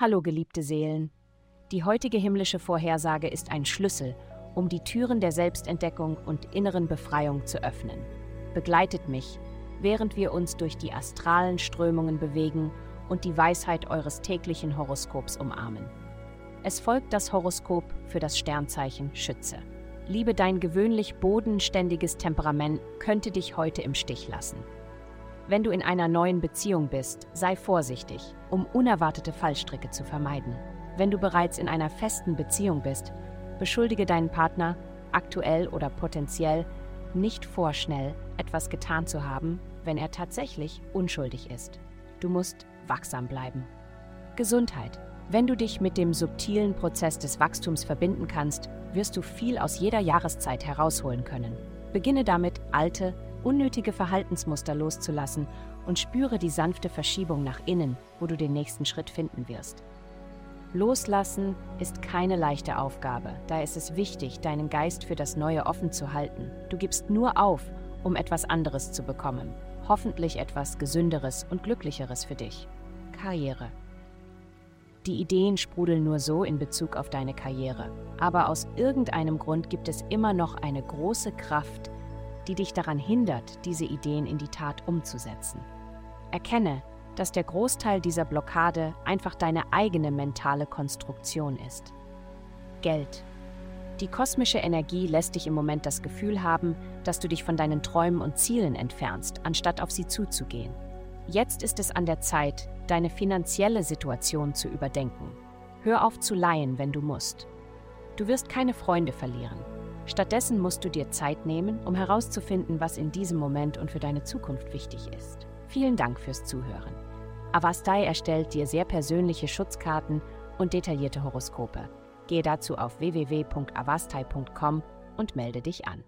Hallo geliebte Seelen. Die heutige himmlische Vorhersage ist ein Schlüssel, um die Türen der Selbstentdeckung und inneren Befreiung zu öffnen. Begleitet mich, während wir uns durch die astralen Strömungen bewegen und die Weisheit eures täglichen Horoskops umarmen. Es folgt das Horoskop für das Sternzeichen Schütze. Liebe, dein gewöhnlich bodenständiges Temperament könnte dich heute im Stich lassen. Wenn du in einer neuen Beziehung bist, sei vorsichtig, um unerwartete Fallstricke zu vermeiden. Wenn du bereits in einer festen Beziehung bist, beschuldige deinen Partner, aktuell oder potenziell, nicht vorschnell etwas getan zu haben, wenn er tatsächlich unschuldig ist. Du musst wachsam bleiben. Gesundheit. Wenn du dich mit dem subtilen Prozess des Wachstums verbinden kannst, wirst du viel aus jeder Jahreszeit herausholen können. Beginne damit, alte, unnötige Verhaltensmuster loszulassen und spüre die sanfte Verschiebung nach innen, wo du den nächsten Schritt finden wirst. Loslassen ist keine leichte Aufgabe, da ist es wichtig, deinen Geist für das Neue offen zu halten. Du gibst nur auf, um etwas anderes zu bekommen, hoffentlich etwas Gesünderes und Glücklicheres für dich. Karriere. Die Ideen sprudeln nur so in Bezug auf deine Karriere, aber aus irgendeinem Grund gibt es immer noch eine große Kraft, die dich daran hindert, diese Ideen in die Tat umzusetzen. Erkenne, dass der Großteil dieser Blockade einfach deine eigene mentale Konstruktion ist. Geld. Die kosmische Energie lässt dich im Moment das Gefühl haben, dass du dich von deinen Träumen und Zielen entfernst, anstatt auf sie zuzugehen. Jetzt ist es an der Zeit, deine finanzielle Situation zu überdenken. Hör auf zu leihen, wenn du musst. Du wirst keine Freunde verlieren. Stattdessen musst du dir Zeit nehmen, um herauszufinden, was in diesem Moment und für deine Zukunft wichtig ist. Vielen Dank fürs Zuhören. Avastai erstellt dir sehr persönliche Schutzkarten und detaillierte Horoskope. Gehe dazu auf www.avastai.com und melde dich an.